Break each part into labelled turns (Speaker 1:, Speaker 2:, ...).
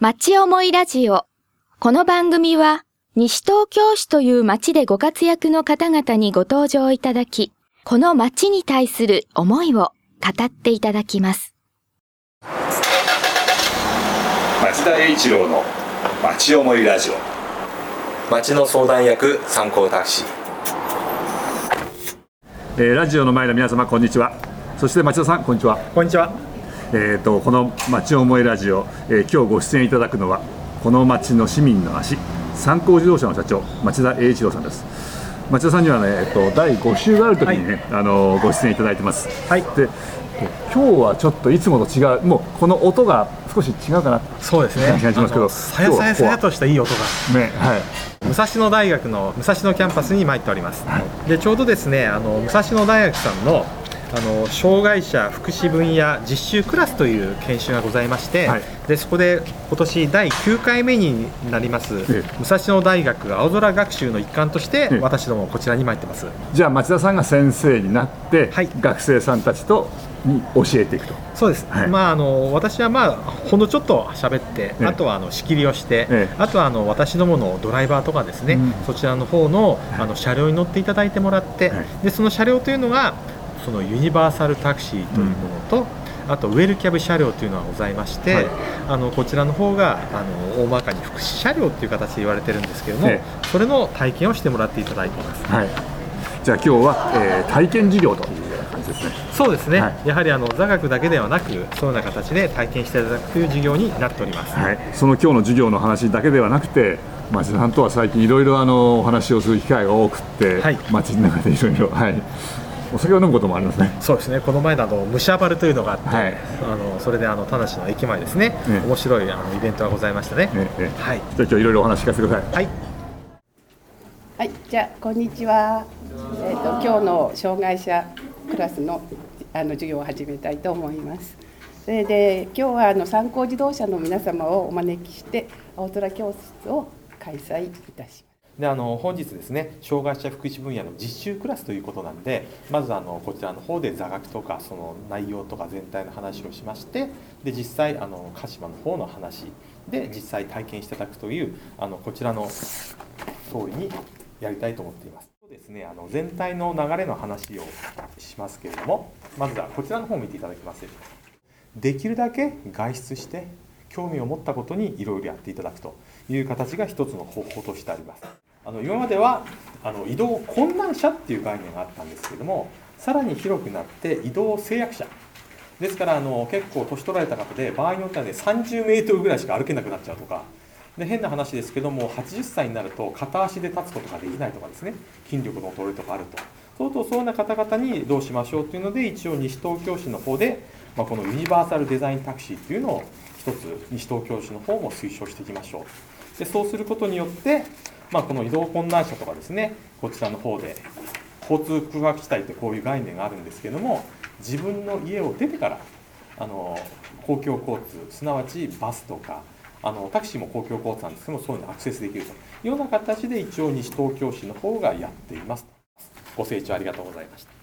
Speaker 1: 町思いラジオ。この番組は、西東京市という町でご活躍の方々にご登場いただき、この町に対する思いを語っていただきます。
Speaker 2: 町田栄一郎の町思いラジオ
Speaker 3: 町の相談役参考タクシー
Speaker 4: えーラジオの前の皆様こんにちはそして町田さんこんにちは
Speaker 5: こんにちは。
Speaker 4: えー、とこの「町思いラジオ」えー今日ご出演いただくのはこの町の市民の足三幸自動車の社長町田栄一郎さんです町田さんにはね、えー、と第5週がある時にね、あのご出演いただいてます
Speaker 5: はい
Speaker 4: で今日はちょっといつもと違うもうこの音が少し違うかな
Speaker 5: そうですね。
Speaker 4: 感じますけど
Speaker 5: さやさやさやとしたいい音が。
Speaker 4: ねはい
Speaker 5: 武蔵野大学の武蔵野キャンパスに参っております。でちょうどですね、あの武蔵野大学さんのあの障害者福祉分野実習クラスという研修がございまして、
Speaker 4: はい。
Speaker 5: でそこで今年第9回目になります、
Speaker 4: え
Speaker 5: 武蔵野大学青空学習の一環として、
Speaker 4: ええ。
Speaker 5: 私どもこちらに参ってます。
Speaker 4: じゃあ町田さんが先生になって、
Speaker 5: はい。
Speaker 4: 学生さんたちとに教えていくと。
Speaker 5: そうです、
Speaker 4: はい。
Speaker 5: まあ、あの私は、まあ、ほんのちょっと喋って、
Speaker 4: ええ。
Speaker 5: あとはあの仕切りをして、
Speaker 4: ええ。
Speaker 5: あとはあの私どものドライバーとかですね、
Speaker 4: うん。
Speaker 5: そちらの方のあの車両に乗っていただいてもらって、
Speaker 4: はい。
Speaker 5: でその車両というのがそのユニバーサルタクシーというものと、あとウェルキャブ車両というのがございまして、
Speaker 4: はい。
Speaker 5: あのこちらの方があの大まかに福祉車両という形で言われてるんですけれども、
Speaker 4: え
Speaker 5: それの体験をしてもらっていただいています。
Speaker 4: はい。じゃあ今日は、えー体験授業というような感じですね。
Speaker 5: そうですね、
Speaker 4: はい。
Speaker 5: やはりあの座学だけではなくそういうような形で体験していただくという授業になっております。
Speaker 4: はい、その今日の授業の話だけではなくて町田さんとは最近いろいろあのお話をする機会が多くって、
Speaker 5: はい。
Speaker 4: 町の中でいろいろはいお酒を飲むこともありますね。
Speaker 5: そうですね。この前のあの武者バルというのがあって、
Speaker 4: はい。
Speaker 5: あのそれであの田無の駅前ですね、
Speaker 4: ええ。
Speaker 5: 面白いあのイベントがございましたね。
Speaker 4: ええ
Speaker 5: はい、
Speaker 4: じゃあ今日いろいろお話聞かせてください。
Speaker 5: はい、
Speaker 6: はい、じゃあこんにちは。えっ、と今日の障害者クラスのあの授業を始めたいと思います。それで今日はあの参考自動車の皆様をお招きして青空教室を開催いたします。
Speaker 5: であの本日ですね障害者福祉分野の実習クラスということなんでまずあのこちらの方で座学とかその内容とか全体の話をしましてで実際あの鹿島の方の話で実際体験していただくというあのこちらの通りにやりたいと思っています。ですねあの全体の流れの話をしますけれどもまずはこちらの方を見ていただけますで。できるだけ外出して興味を持ったことにいろいろやっていただくという形が一つの方法としてありますあの今まではあの移動困難者っていう概念があったんですけどもさらに広くなって移動制約者。ですからあの結構年取られた方で場合によってはね30メートルぐらいしか歩けなくなっちゃうとか。で変な話ですけども80歳になると片足で立つことができないとかですね。筋力の衰えとかあると。そうとそういうような方々にどうしましょうというので一応西東京市の方で、まあ、このユニバーサルデザインタクシーというのを一つ西東京市の方も推奨していきましょう。でそうすることによって、まあ、この移動困難者とかですねこちらの方で交通空白地帯ってこういう概念があるんですけども自分の家を出てからあの公共交通すなわちバスとかあのタクシーも公共交通なんですけどもそういうのにアクセスできると。いうような形で一応西東京市の方がやっています。ご清聴ありがとうございました。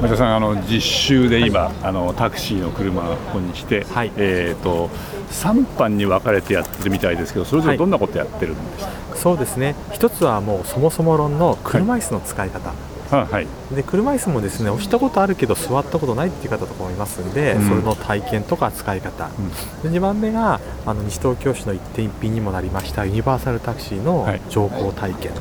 Speaker 4: 町田さんあの実習で今、あのタクシーの車をここに来て、
Speaker 5: はい。
Speaker 4: えー、と3班に分かれてやってるみたいですけどそれぞれどんなことやってるんですか、
Speaker 5: そうですね。一つはもうそもそも論の車椅子の使い方、
Speaker 4: あはい。
Speaker 5: で車椅子もですね押したことあるけど座ったことないっていう方とかもいますんで、
Speaker 4: うん。
Speaker 5: それの体験とか使い方、で2番目があの西東京市の一点一品にもなりましたユニバーサルタクシーの
Speaker 4: はい。
Speaker 5: 乗降体験、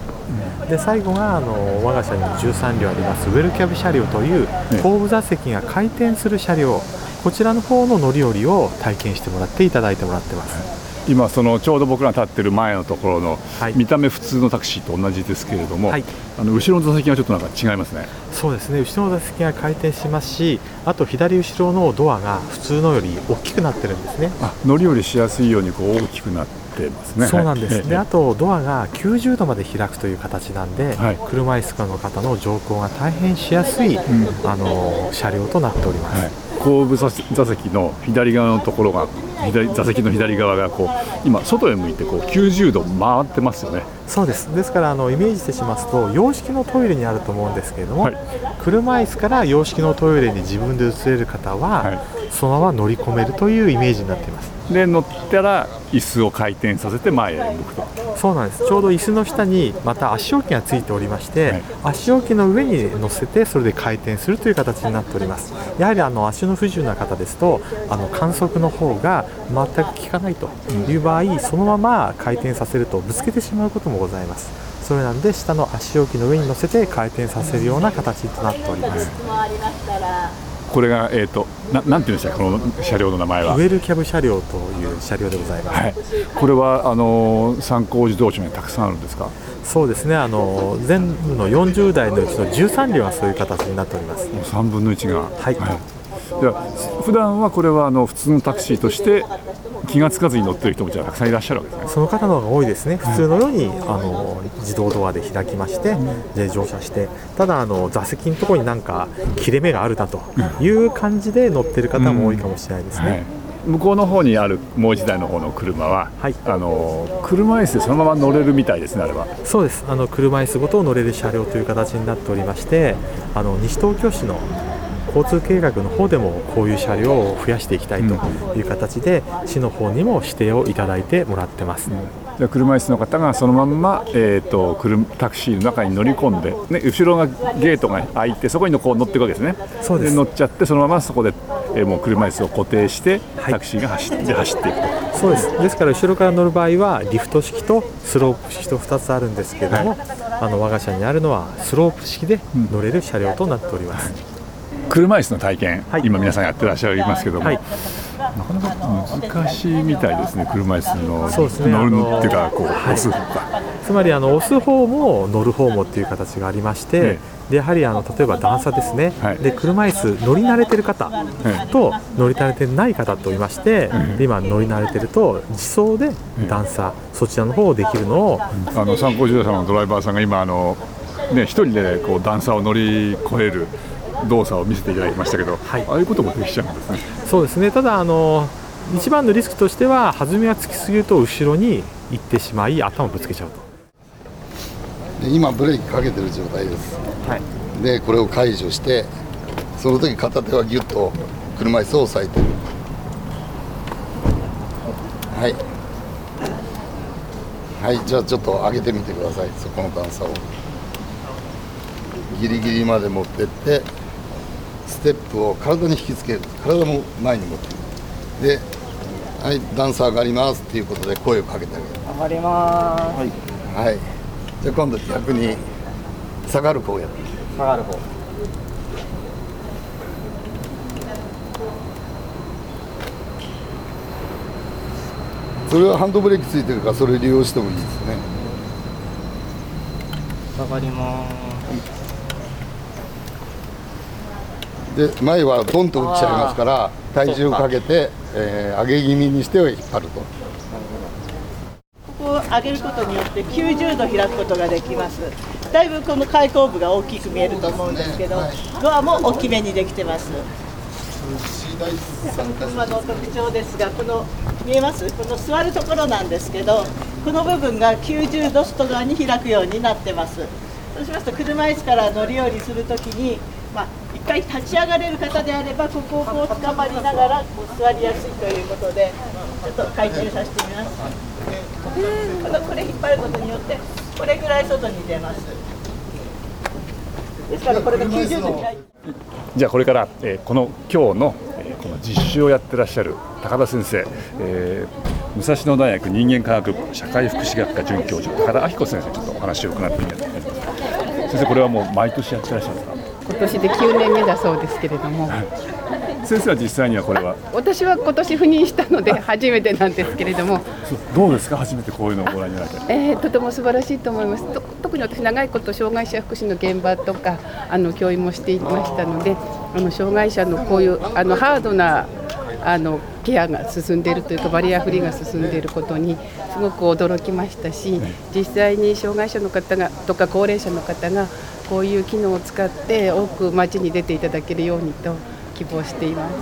Speaker 5: で最後があの我が社に13両あります。ウェルキャブ車両という
Speaker 4: ね
Speaker 5: 後部座席が回転する車両。こちらの方の乗り降りを体験してもらっていただいてもらってます、
Speaker 4: 今そのちょうど僕ら立ってる前のところの、
Speaker 5: はい。
Speaker 4: 見た目普通のタクシーと同じですけれども、
Speaker 5: はい。
Speaker 4: あの後ろの座席がちょっとなんか違いますね。
Speaker 5: そうですね。後ろの座席が回転しますしあと左後ろのドアが普通のより大きくなってるんですね。
Speaker 4: あ乗り降りしやすいようにこう大きくなってますね。
Speaker 5: そうなんです、
Speaker 4: はい
Speaker 5: であとドアが90度まで開くという形なんで、
Speaker 4: はい。
Speaker 5: 車椅子の方の乗降が大変しやすい、あの車両となっております、
Speaker 4: はい後部座席の左側のところが左座席の左側がこう今外へ向いてこう90度回ってますよね。
Speaker 5: そうです。ですからあのイメージしてしますと洋式のトイレにあると思うんですけれども、
Speaker 4: はい。
Speaker 5: 車椅子から洋式のトイレに自分で移れる方は、
Speaker 4: はい。
Speaker 5: そのまま乗り込めるというイメージになっています。
Speaker 4: で乗ったら椅子を回転させて前へ向くと
Speaker 5: そうなんです。ちょうど椅子の下にまた足置きがついておりまして、
Speaker 4: はい。
Speaker 5: 足置きの上に乗せてそれで回転するという形になっております。やはりあの足の不自由な方ですとあの観測の方が全く効かないという場合、そのまま回転させるとぶつけてしまうこともございます。それなんで下の足置きの上に乗せて回転させるような形となっております
Speaker 4: これが、えー、とななんていうんでしたかこの車両の名前は。
Speaker 5: ウェルキャブ車両という車両でございます、
Speaker 4: はい、これはあの参考自動車にたくさんあるんですか？
Speaker 5: そうですねあの全部の40台のうちの13両がそういう形になっております。
Speaker 4: もう3分の1が。
Speaker 5: はい。
Speaker 4: では普段はこれはあの普通のタクシーとして気がつかずに乗ってる人もじゃあたくさんいらっしゃるわけですね。
Speaker 5: その方の方が多いですね、普通のようにあの自動ドアで開きまして、で乗車して、ただあの、座席のところになんか切れ目があるなという感じで乗ってる方も多いかもしれないですね。
Speaker 4: はい、向こうの方にあるもう一台の方の車は、
Speaker 5: はい。
Speaker 4: あの車椅子でそのまま乗れるみたいですねあれは。
Speaker 5: そうです。あの車椅子ごと乗れる車両という形になっておりまして、あの西東京市の交通計画の方でもこういう車両を増やしていきたいという形で、市の方にも指定をいただいてもらってます。
Speaker 4: で車椅子の方がそのまんま、えー、と車タクシーの中に乗り込んで、ね、後ろがゲートが開いてそこにこう乗っていくわけですね。
Speaker 5: そうです。
Speaker 4: 乗っちゃってそのままそこで、えーもう車椅子を固定して、
Speaker 5: はい。
Speaker 4: タクシーが走って走っていくと。
Speaker 5: そうです。ですから後ろから乗る場合はリフト式とスロープ式と2つあるんですけれども、あの我が社にあるのはスロープ式で乗れる車両となっております、
Speaker 4: 車椅子の体験、
Speaker 5: はい。
Speaker 4: 今皆さんやってらっしゃいますけども、
Speaker 5: はい。
Speaker 4: なかなか難しいみたいですね車椅子の
Speaker 5: ね。
Speaker 4: 乗るっていうかこう、
Speaker 5: はい。つまりあの押す方も乗る方もっていう形がありまして、
Speaker 4: え
Speaker 5: でやはりあの例えば段差ですね、
Speaker 4: はい。
Speaker 5: で車椅子乗り慣れてる方
Speaker 4: え
Speaker 5: と乗り慣れてない方といまして、で今乗り慣れてると自走で段差、そちらの方をできるのを。
Speaker 4: あの参考自動車のドライバーさんが今あの、ね、一人でこう段差を乗り越える動作を見せていただきましたけど、
Speaker 5: はい。
Speaker 4: ああいうこともできちゃうんですね。
Speaker 5: そうですね。ただあの一番のリスクとしては弾みがつきすぎると後ろに行ってしまい頭をぶつけちゃうと。
Speaker 7: で今ブレーキかけてる状態です。
Speaker 5: はい。
Speaker 7: でこれを解除してその時片手はギュッと車椅子を押さえてる。はい。はいじゃあちょっと上げてみてください。そこの段差を。ギリギリまで持ってってステップを体に引きつける体も前に持っていくではい段差上がりますっていうことで声をかけてあげる
Speaker 8: 上がります。
Speaker 7: はいじゃあ今度逆に下がる方やって
Speaker 8: 下がる方。
Speaker 7: それはハンドブレーキついてるからそれ利用してもいいですね
Speaker 8: 下がります。
Speaker 7: で前はドンと打っちゃいますから体重かけて、えー上げ気味にして引っ張ると。
Speaker 9: ここを上げることによって90度開くことができます。だいぶこの開口部が大きく見えると思うんですけどドアも大きめにできてます。車の特徴ですがこの見えます？この座るところなんですけどこの部分が90度外側に開くようになってます。そうしますと車椅子から乗り降りするときに、まあ、一回立ち上がれる方であればここをこう捕まりながらこう座りやすいということでちょっと回転させてみます。このこれ引っ張ることによってこれぐらい外に出ます。ですからこれが90度
Speaker 4: じゃあこれから、えーこの今日の、えーこの実習をやってらっしゃる高田先生、えー武蔵野大学人間科学部社会福祉学科准教授高田明子先生ちょっとお話を伺ってみたいと思います。先生これはもう毎年やってらっしゃるんですか？
Speaker 6: 今年で9年目だそうですけれども。
Speaker 4: 先生は実際にはこれは？
Speaker 6: 私は今年赴任したので初めてなんですけれども、
Speaker 4: どうですか？初めてこういうのをご覧になられて。
Speaker 6: えーとても素晴らしいと思います。と特に私長いこと障害者福祉の現場とかあの教員もしていましたのであの障害者のこういうあのハードなあのケアが進んでいるというかバリアフリーが進んでいることにすごく驚きましたし実際に障害者の方がとか高齢者の方がこういう機能を使って多く街に出ていただけるようにと希望しています。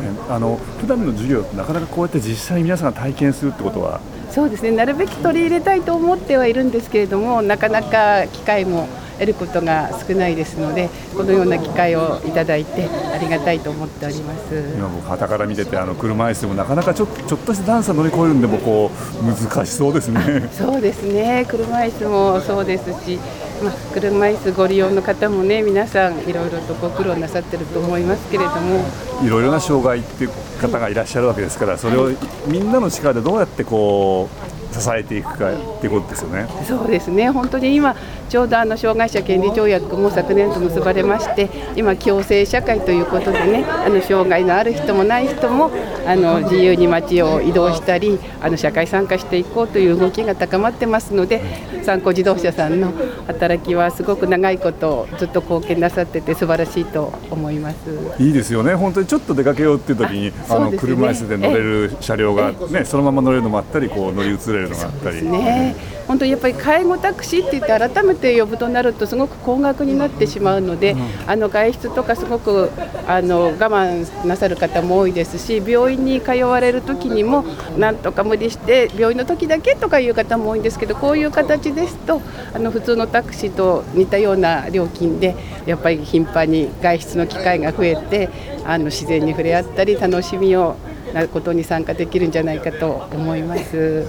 Speaker 4: ねあの普段の授業ってなかなかこうやって実際に皆さんが体験するってことは
Speaker 6: そうですねなるべく取り入れたいと思ってはいるんですけれどもなかなか機会も得ることが少ないですのでこのような機会をいただいてありがたいと思っております
Speaker 4: 今僕旗から見ててあの車椅子でもなかなかちょちょっとした段差乗り越えるんでもこう難しそうですね。
Speaker 6: そうですね車椅子もそうですし、まあ、車椅子ご利用の方もね皆さんいろいろとご苦労なさってると思いますけれども
Speaker 4: いろいろな障害っていう方がいらっしゃるわけですからそれをみんなの力でどうやってこう支えていくかっていうことですよね。
Speaker 6: そうですね本当に今ちょうどあの障害者権利条約も昨年と結ばれまして今共生社会ということでねあの障害のある人もない人もあの自由に街を移動したりあの社会参加していこうという動きが高まってますので参考自動車さんの働きはすごく長いことずっと貢献なさってて素晴らしいと思います
Speaker 4: いいですよね本当にちょっと出かけようっていう時にあの車椅子で乗れる車両がねそのまま乗れるのもあったりこう乗り移れるのがあったり。
Speaker 6: ね本当にやっぱり介護タクシーって言って改めて呼ぶとなるとすごく高額になってしまうので、あの外出とかすごくあの我慢なさる方も多いですし病院に通われる時にもなんとか無理して病院の時だけとかいう方も多いんですけどこういう形でですとあの普通のタクシーと似たような料金でやっぱり頻繁に外出の機会が増えてあの自然に触れ合ったり楽しみをなことに参加できるんじゃないかと思います。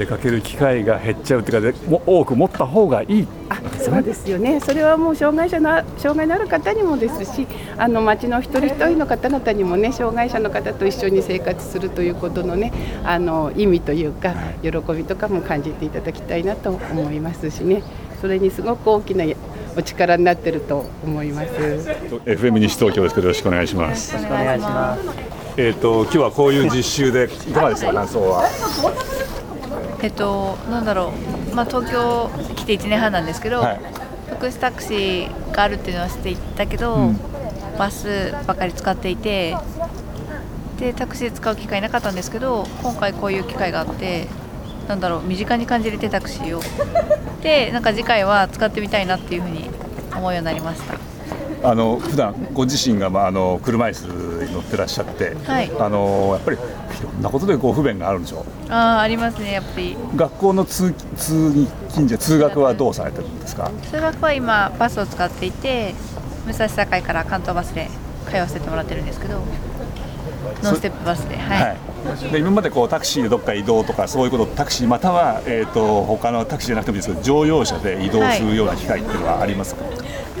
Speaker 4: 出かける機会が減っちゃうっていうかでも多く持った方がいい
Speaker 6: あそうですよね、それはもう障害者の障害のある方にもですし、あの町の一人一人の方々にもね、障害者の方と一緒に生活するということのね、あの意味というか、喜びとかも感じていただきたいなと思いますしね、それにすごく大きなお力になってると思います。
Speaker 4: FM 西東京ですけどよろしくお願いします。
Speaker 8: お願いします。
Speaker 4: えっ、と今日はこういう実習でいかがですか？感想は。
Speaker 10: えっと、なんだろう、まあ、東京来て1年半なんですけど、
Speaker 4: はい。
Speaker 10: 福祉タクシーがあるっていうのは知っていたけど、
Speaker 4: うん。
Speaker 10: バスばかり使っていてでタクシー使う機会なかったんですけど今回こういう機会があってなんだろう。身近に感じれてタクシーを。でなんか次回は使ってみたいなっていうふうに思うようになりました
Speaker 4: あの普段ご自身がまああの車椅子に乗ってらっしゃって、
Speaker 10: はい
Speaker 4: あのやっぱりいろんなことでこう不便があるんでしょう。
Speaker 10: あーありますねやっぱり
Speaker 4: 学校の通通勤じゃ通学はどうされてるんですか？
Speaker 10: 通学は今バスを使っていて武蔵境から関東バスで通わせてもらってるんですけどノンステップバスではい、
Speaker 4: はい。で今までこうタクシーでどっか移動とかそういうことタクシーまたはえっ、と他のタクシーじゃなくてもいいですけど乗用車で移動するような機会っていうのはありますか？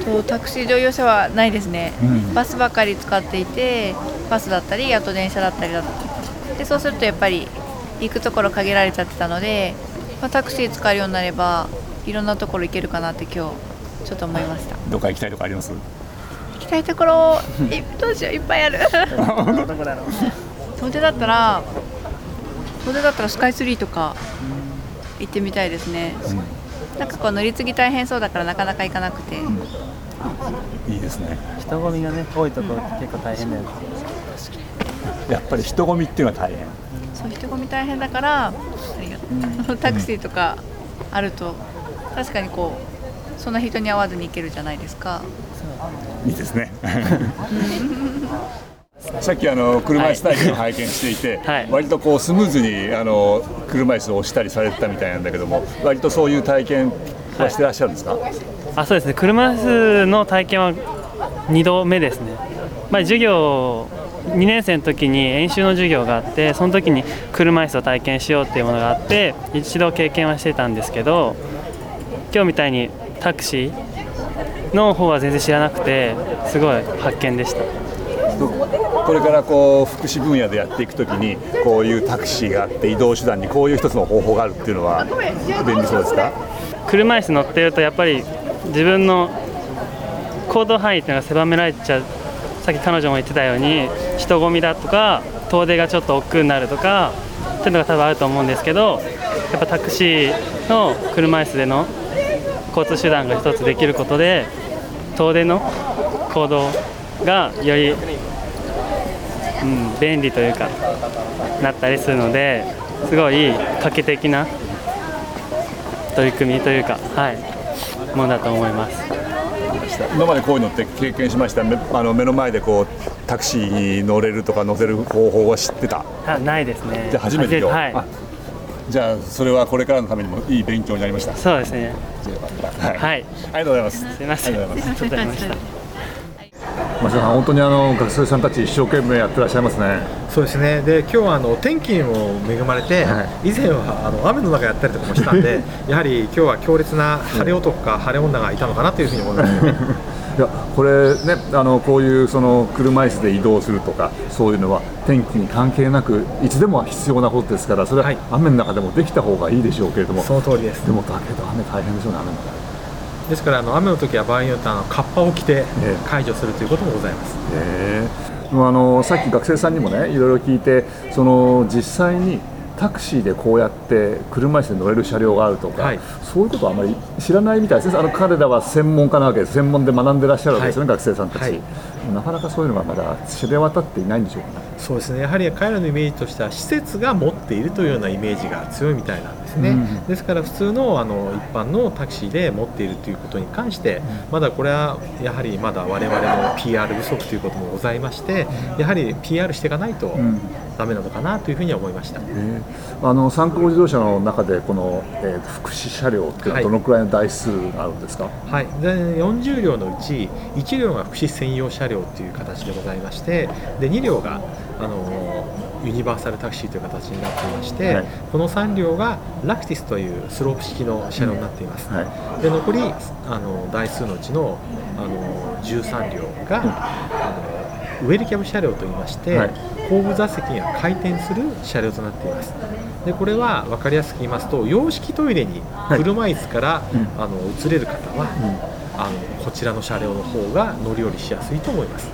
Speaker 10: とタクシー乗用車はないですね、
Speaker 4: うん
Speaker 10: バスばかり使っていてバスだったりあと電車だったりだでそうするとやっぱり行くところ限られちゃってたので、まあ、タクシー使えるようになればいろんなところ行けるかなって今日ちょっと思いました
Speaker 4: どっか行きたいとかあります？
Speaker 10: 行きたいところ。いどうしよういっぱいある。
Speaker 8: どこだろう。
Speaker 10: 遠出だったら遠出だったらスカイツリーとか行ってみたいですね、なんかこう乗り継ぎ大変そうだからなかなか行かなくて、
Speaker 4: いいですね。
Speaker 8: 人混みがね多いところって結構大変だよね。
Speaker 4: やっぱり人混みっていうのは大変。
Speaker 10: そう人混み大変だからタクシーとかあると確かにこうそんな人に会わずに行けるじゃないですか。
Speaker 4: いいですね。さっきあの車椅子体験を拝見していて、
Speaker 8: はい。
Speaker 4: 割とこうスムーズにあの車椅子を押したりされてたみたいなんだけども、割とそういう体験はしてらっしゃるんですか？
Speaker 11: あそうですね。車椅子の体験は2度目ですね、まあ、授業2年生の時に演習の授業があってその時に車椅子を体験しようっていうものがあって一度経験はしてたんですけど今日みたいにタクシーの方は全然知らなくてすごい発見でした
Speaker 4: これからこう福祉分野でやっていくときにこういうタクシーがあって移動手段にこういう一つの方法があるっていうのは便利そうですか？
Speaker 11: 車椅子乗ってるとやっぱり自分の行動範囲っていうのが狭められちゃうさっき彼女も言ってたように人混みだとか遠出がちょっと億劫になるとかっていうのが多分あると思うんですけどやっぱタクシーの車椅子での交通手段が一つできることで遠出の行動がより、うん、便利というかなったりするのですごい画期的な取り組みというか、はい、ものだと思います。
Speaker 4: 今までこういうのって経験しました。めあの目の前でこうタクシーに乗れるとか乗せる方法は知ってた？
Speaker 11: あないですね。
Speaker 4: じゃあ初めて
Speaker 11: はい
Speaker 4: あ。じゃあそれはこれからのためにもいい勉強になりました。
Speaker 11: そうですね。
Speaker 4: じゃあよかった。はい、
Speaker 11: はい。
Speaker 4: ありがとうございます。
Speaker 11: すいません。
Speaker 4: ありがとうございます
Speaker 11: ちょっとありました
Speaker 4: 町田さん本当にあの学生さんたち一生懸命やってらっしゃいますね。
Speaker 5: そうですね。で今日はあの天気にも恵まれて、以前はあの雨の中やったりとかもしたんで やはり今日は強烈な晴れ男か晴れ女がいたのかなというふうに思います、ね、
Speaker 4: いやこれねあのこういうその車椅子で移動するとかそういうのは天気に関係なくいつでも必要なことですからそれは雨の中でもできた方がいいでしょうけれども、
Speaker 5: その通りです。
Speaker 4: でもだけど雨大変でしょうね雨の中
Speaker 5: で。すからあの雨の時は場合によってはあのカッパを着て解除するということもございます、
Speaker 4: ええ。あのさっき学生さんにもねいろいろ聞いてその実際にタクシーでこうやって車椅子で乗れる車両があるとか、そういうことはあまり知らないみたいですね。あの彼らは専門家なわけです。専門で学んでらっしゃるわけですよね、学生さんたち、なかなかそういうのがまだ知れ渡っていないんでしょうかね
Speaker 5: そうですね。やはり彼らのイメージとしては施設が持っているというようなイメージが強いみたいなんですね、
Speaker 4: うん。
Speaker 5: ですから普通のあの一般のタクシーで持っているということに関して、まだこれはやはりまだ我々の PR 不足ということもございましてやはり PR していかないと
Speaker 4: ん。
Speaker 5: ダメなのかなというふうには思いました、
Speaker 4: えーあの参考自動車の中でこの、えー福祉車両っていうのはどのくらいの台数があるんですか、
Speaker 5: はい、で40両のうち1両が福祉専用車両という形でございましてで2両があのユニバーサルタクシーという形になっていまして、
Speaker 4: はい。
Speaker 5: この3両がラクティスというスロープ式の車両になっています、で残りあの台数のうちのあの13両が、あのウェルキャブ車両といいまして、
Speaker 4: はい。
Speaker 5: 後部座席が回転する車両となっています。でこれは分かりやすく言いますと洋式トイレに車椅子から、あの移れる方は、あのこちらの車両の方が乗り降りしやすいと思います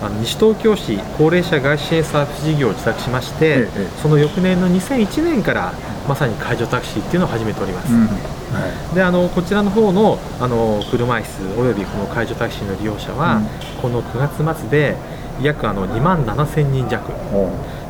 Speaker 5: あの西東京市高齢者外支援サービス事業を自作しまして、その翌年の2001年からまさに介助タクシーっていうのを始めております、であのこちらの方のあの車椅子およびこの介助タクシーの利用者は、この9月末で約あの2万7000人弱、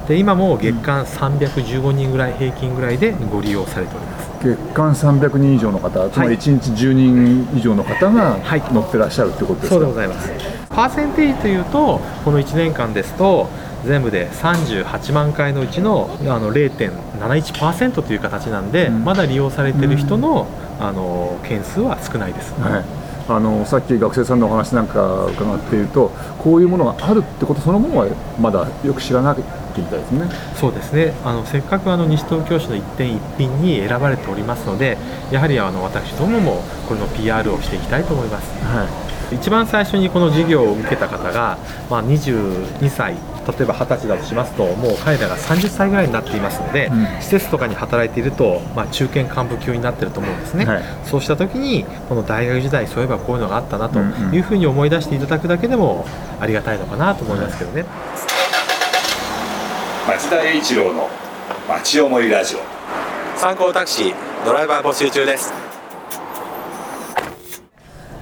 Speaker 5: で今も月間315人ぐらい平均ぐらいでご利用されております。
Speaker 4: 月間300人以上の方、つまり1日10人以上の方が乗ってらっしゃるということですか、
Speaker 5: そうでございますパーセンテージというとこの1年間ですと全部で38万回のうちのあの0.71%という形なんで、まだ利用されている人の,、あの件数は少ないです、
Speaker 4: はい、あのさっき学生さんのお話なんか伺っているとこういうものがあるってことそのものはまだよく知らなくてみたいですね。
Speaker 5: そうですね。あのせっかくあの西東京市の一点一品に選ばれておりますのでやはりあの私どももこれの PR をしていきたいと思います、一番最初にこの授業を受けた方が、まあ、22歳例えば20歳だとしますともう彼らが30歳ぐらいになっていますので、施設とかに働いていると、まあ、中堅幹部級になっていると思うんですね、そうした時にこの大学時代そういえばこういうのがあったなというふうに思い出していただくだけでもありがたいのかなと思いますけどね。
Speaker 2: 町田栄一郎の町思いラジオ。
Speaker 3: 参考タクシードライバー募集中です。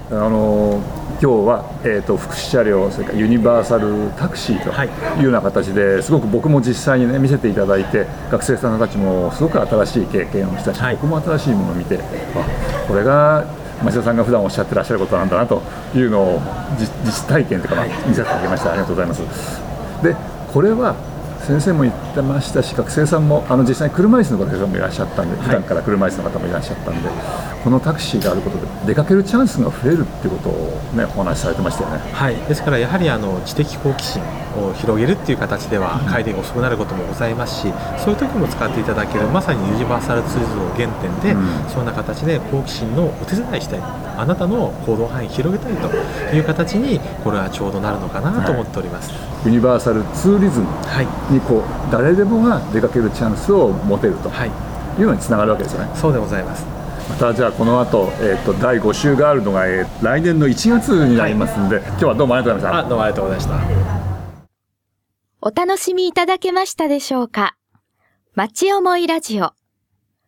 Speaker 4: あの今日は、えー、と福祉車両それからユニバーサルタクシーとい。うような形ですごく僕も実際に、ね、見せていただいて学生さんたちもすごく新しい経験をしたし、僕も新しいものを見てあこれが町田さんが普段おっしゃってらっしゃることなんだなというのを実実体験というか、まあ見せていただきました。ありがとうございます。でこれは先生も言ってましたし学生さんもあの実際に車椅子の学生さんもいらっしゃったんで、普段から車椅子の方もいらっしゃったんでこのタクシーがあることで出かけるチャンスが増えるっていうことを、ね、お話しされてましたよね。
Speaker 5: はい、ですからやはりあの知的好奇心を広げるっていう形では帰りが遅くなることもございますし、そういう時も使っていただけるまさにユニバーサルツーリズムの原点で、そんな形で好奇心のお手伝いしたいあなたの行動範囲を広げたいという形にこれはちょうどなるのかなと思っております。
Speaker 4: ユニバーサルツーリズムにこう、誰でもが出かけるチャンスを持てるというのにつながるわけですよね。
Speaker 5: そうでございます
Speaker 4: またじゃあこの後、えー、と第5週があるのが、えー来年の1月になりますんで、今日はどうもありがとうございました。
Speaker 5: どうもありがとうございました。
Speaker 1: お楽しみいただけましたでしょうか？町思いラジオ。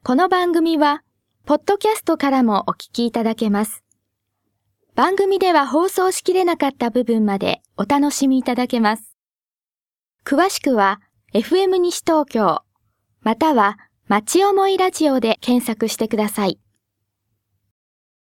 Speaker 1: この番組は、ポッドキャストからもお聞きいただけます。番組では放送しきれなかった部分までお楽しみいただけます。詳しくは、FM 西東京、または、町思いラジオで検索してください。